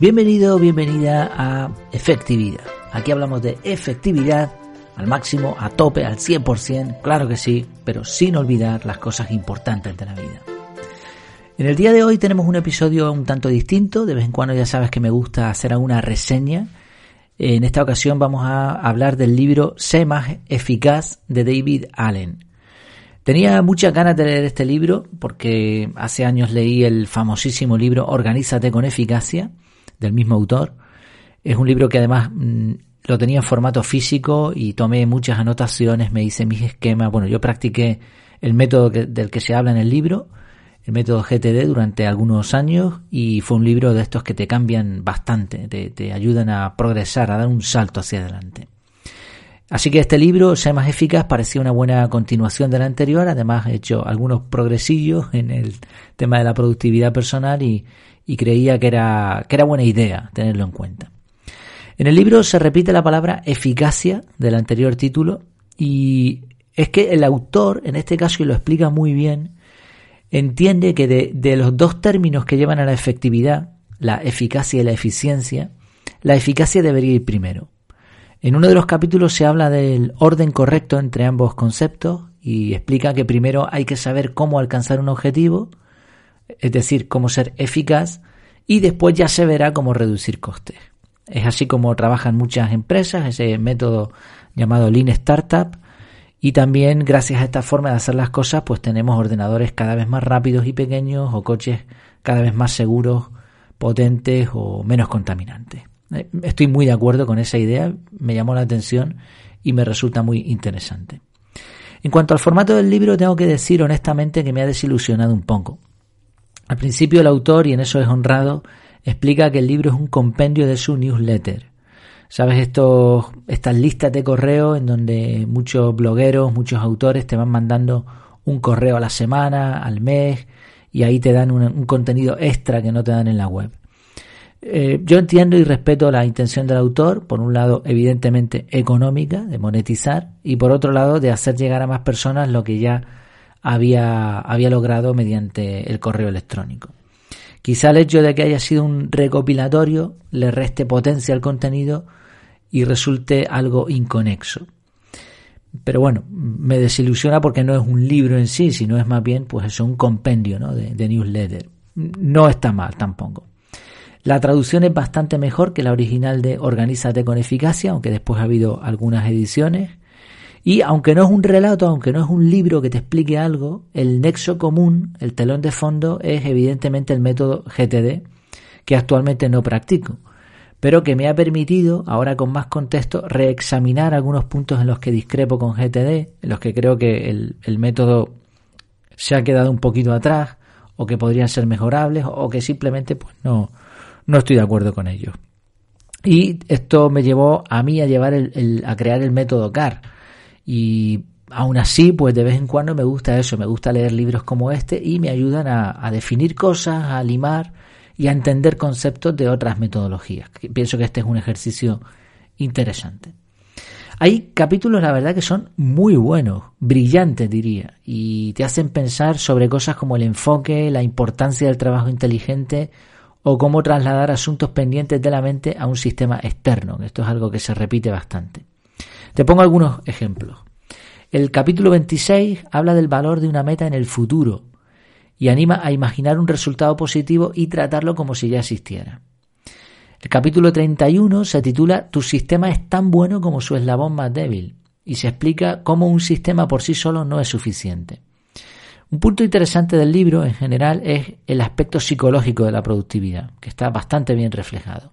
Bienvenido, bienvenida a Efectividad. Aquí hablamos de efectividad al máximo, a tope, al 100%, claro que sí, pero sin olvidar las cosas importantes de la vida. En el día de hoy tenemos un episodio un tanto distinto, de vez en cuando ya sabes que me gusta hacer alguna reseña. En esta ocasión vamos a hablar del libro Sé más eficaz de David Allen. Tenía muchas ganas de leer este libro porque hace años leí el famosísimo libro Organízate con eficacia del mismo autor. Es un libro que además mm, lo tenía en formato físico y tomé muchas anotaciones, me hice mis esquemas. Bueno, yo practiqué el método del que se habla en el libro, el método GTD, durante algunos años y fue un libro de estos que te cambian bastante, te, te ayudan a progresar, a dar un salto hacia adelante. Así que este libro, Sé más eficaz, parecía una buena continuación del anterior. Además, he hecho algunos progresillos en el tema de la productividad personal y, y creía que era, que era buena idea tenerlo en cuenta. En el libro se repite la palabra eficacia del anterior título y es que el autor, en este caso, y lo explica muy bien, entiende que de, de los dos términos que llevan a la efectividad, la eficacia y la eficiencia, la eficacia debería ir primero. En uno de los capítulos se habla del orden correcto entre ambos conceptos y explica que primero hay que saber cómo alcanzar un objetivo, es decir, cómo ser eficaz, y después ya se verá cómo reducir costes. Es así como trabajan muchas empresas, ese método llamado Lean Startup, y también gracias a esta forma de hacer las cosas, pues tenemos ordenadores cada vez más rápidos y pequeños o coches cada vez más seguros, potentes o menos contaminantes. Eh, estoy muy de acuerdo con esa idea, me llamó la atención y me resulta muy interesante. En cuanto al formato del libro, tengo que decir honestamente que me ha desilusionado un poco. Al principio el autor, y en eso es honrado, explica que el libro es un compendio de su newsletter. Sabes, estos, estas listas de correo en donde muchos blogueros, muchos autores te van mandando un correo a la semana, al mes, y ahí te dan un, contenido extra que no te dan en la web. Eh, yo entiendo y respeto la intención del autor, por un lado evidentemente económica, de monetizar, y por otro lado de hacer llegar a más personas lo que ya había, había logrado mediante el correo electrónico. Quizá el hecho de que haya sido un recopilatorio le reste potencia al contenido y resulte algo inconexo. Pero bueno, me desilusiona porque no es un libro en sí, sino es más bien pues eso, un compendio de, de newsletter. No está mal tampoco. La traducción es bastante mejor que la original de Organízate con eficacia, aunque después ha habido algunas ediciones. Y aunque no es un relato, aunque no es un libro que te explique algo, el nexo común, el telón de fondo, es evidentemente el método GTD, que actualmente no practico, pero que me ha permitido, ahora con más contexto, reexaminar algunos puntos en los que discrepo con GTD, en los que creo que el, método se ha quedado un poquito atrás, o que podrían ser mejorables, o que simplemente pues no, no estoy de acuerdo con ellos. Y esto me llevó a mí a llevar el, a crear el método CAR y aún así, pues de vez en cuando me gusta eso, me gusta leer libros como este y me ayudan a, definir cosas, a limar y a entender conceptos de otras metodologías. Pienso que este es un ejercicio interesante. Hay capítulos, la verdad, que son muy buenos, brillantes diría, y te hacen pensar sobre cosas como el enfoque, la importancia del trabajo inteligente o cómo trasladar asuntos pendientes de la mente a un sistema externo. Esto es algo que se repite bastante. Te pongo algunos ejemplos. El capítulo 26 habla del valor de una meta en el futuro y anima a imaginar un resultado positivo y tratarlo como si ya existiera. El capítulo 31 se titula Tu sistema es tan bueno como su eslabón más débil y se explica cómo un sistema por sí solo no es suficiente. Un punto interesante del libro en general es el aspecto psicológico de la productividad, que está bastante bien reflejado.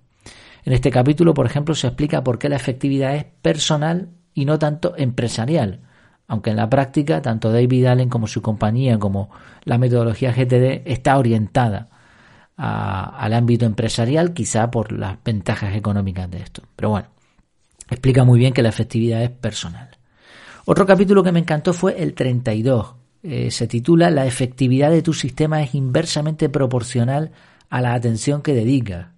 En este capítulo, por ejemplo, se explica por qué la efectividad es personal y no tanto empresarial, aunque en la práctica tanto David Allen como su compañía como la metodología GTD está orientada al ámbito empresarial, quizá por las ventajas económicas de esto. Pero bueno, explica muy bien que la efectividad es personal. Otro capítulo que me encantó fue el 32. Eh, se titula La efectividad de tu sistema es inversamente proporcional a la atención que dedicas.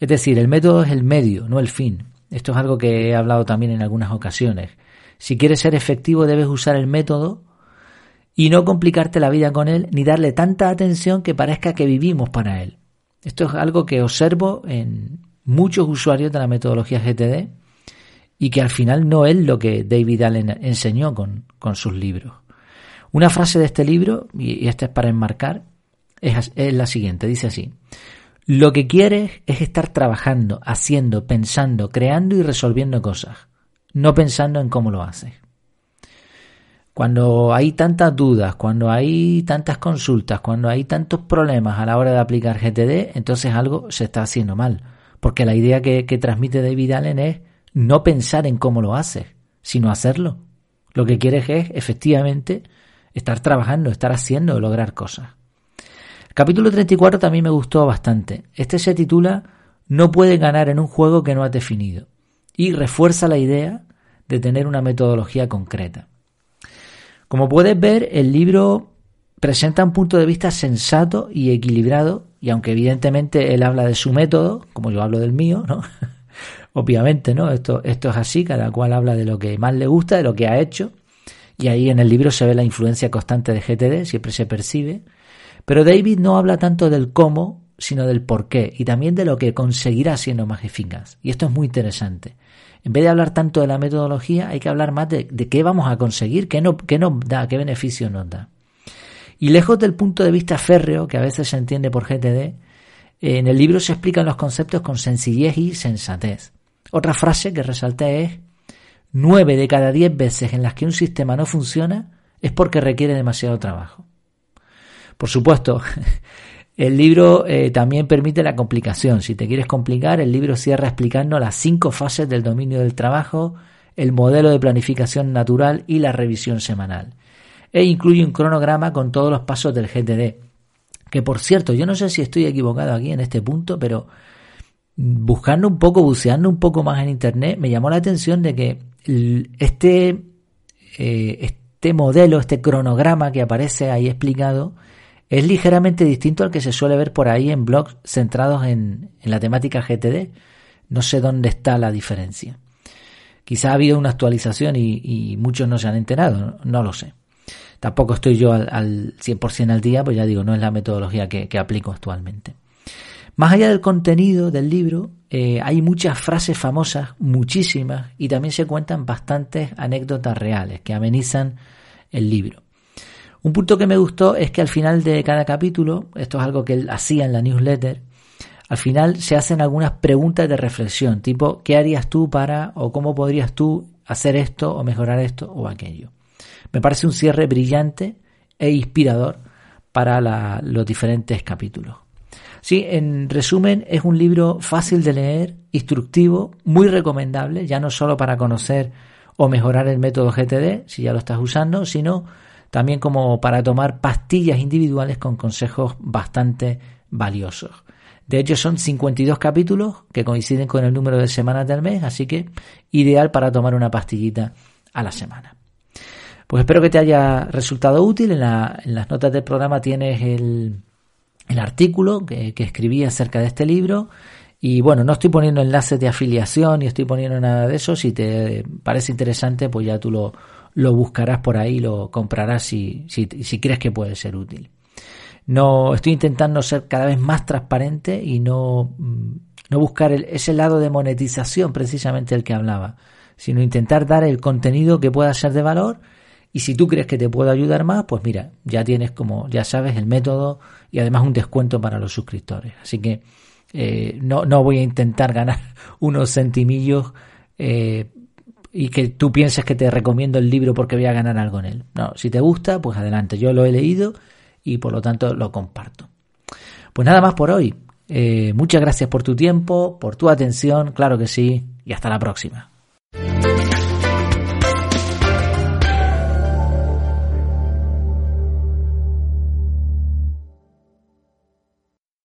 Es decir, el método es el medio, no el fin. Esto es algo que he hablado también en algunas ocasiones. Si quieres ser efectivo debes usar el método y no complicarte la vida con él ni darle tanta atención que parezca que vivimos para él. Esto es algo que observo en muchos usuarios de la metodología GTD y que al final no es lo que David Allen enseñó con, con sus libros. Una frase de este libro, y esta es para enmarcar, es, es la siguiente, dice así. Lo que quieres es estar trabajando, haciendo, pensando, creando y resolviendo cosas, no pensando en cómo lo haces. Cuando hay tantas dudas, cuando hay tantas consultas, cuando hay tantos problemas a la hora de aplicar GTD, entonces algo se está haciendo mal. Porque la idea que, transmite David Allen es no pensar en cómo lo haces, sino hacerlo. Lo que quieres es, efectivamente, estar trabajando, estar haciendo, lograr cosas. Capítulo 34 también me gustó bastante. Este se titula No puedes ganar en un juego que no has definido y refuerza la idea de tener una metodología concreta. Como puedes ver, el libro presenta un punto de vista sensato y equilibrado, y aunque evidentemente él habla de su método, como yo hablo del mío, ¿no? Obviamente, ¿no? Esto, esto es así, cada cual habla de lo que más le gusta, de lo que ha hecho, y ahí en el libro se ve la influencia constante de GTD, siempre se percibe. Pero David no habla tanto del cómo, sino del por qué, y también de lo que conseguirá siendo más eficaz. Y esto es muy interesante. En vez de hablar tanto de la metodología, hay que hablar más de, qué vamos a conseguir, qué, qué nos da, qué beneficio nos da. Y lejos del punto de vista férreo, que a veces se entiende por GTD, en el libro se explican los conceptos con sencillez y sensatez. Otra frase que resalté es, nueve de cada diez veces en las que un sistema no funciona es porque requiere demasiado trabajo. Por supuesto, el libro eh, también permite la complicación. Si te quieres complicar, el libro cierra explicando las cinco fases del dominio del trabajo, el modelo de planificación natural y la revisión semanal. E incluye un cronograma con todos los pasos del GTD. Que por cierto, yo no sé si estoy equivocado aquí en este punto, pero buscando un poco, buceando un poco más en internet, me llamó la atención de que este, eh, este modelo, este cronograma que aparece ahí explicado, es ligeramente distinto al que se suele ver por ahí en blogs centrados en, la temática GTD. No sé dónde está la diferencia. Quizá ha habido una actualización y, muchos no se han enterado, no, lo sé. Tampoco estoy yo al, 100% al día, pues ya digo, no es la metodología que, aplico actualmente. Más allá del contenido del libro, eh, hay muchas frases famosas, muchísimas, y también se cuentan bastantes anécdotas reales que amenizan el libro. Un punto que me gustó es que al final de cada capítulo, esto es algo que él hacía en la newsletter, al final se hacen algunas preguntas de reflexión, tipo, ¿qué harías tú para o cómo podrías tú hacer esto o mejorar esto o aquello? Me parece un cierre brillante e inspirador para los diferentes capítulos. Sí, en resumen, es un libro fácil de leer, instructivo, muy recomendable, ya no solo para conocer o mejorar el método GTD, si ya lo estás usando, sino también como para tomar pastillas individuales con consejos bastante valiosos. De hecho, son 52 capítulos que coinciden con el número de semanas del mes, así que ideal para tomar una pastillita a la semana. Pues espero que te haya resultado útil. En, las notas del programa tienes el, artículo que, escribí acerca de este libro. Y bueno, no estoy poniendo enlaces de afiliación ni estoy poniendo nada de eso. Si te parece interesante, pues ya tú lo, lo buscarás por ahí, lo comprarás si, si, si crees que puede ser útil. No estoy intentando ser cada vez más transparente y no, mm, no buscar ese lado de monetización precisamente del que hablaba, sino intentar dar el contenido que pueda ser de valor y si tú crees que te puedo ayudar más, pues mira, ya tienes como, ya sabes, el método y además un descuento para los suscriptores. Así que eh, no, no voy a intentar ganar unos centimillos eh, y que tú pienses que te recomiendo el libro porque voy a ganar algo en él. No, si te gusta, pues adelante. Yo lo he leído y por lo tanto lo comparto. Pues nada más por hoy. Eh, muchas gracias por tu tiempo, por tu atención, claro que sí, y hasta la próxima.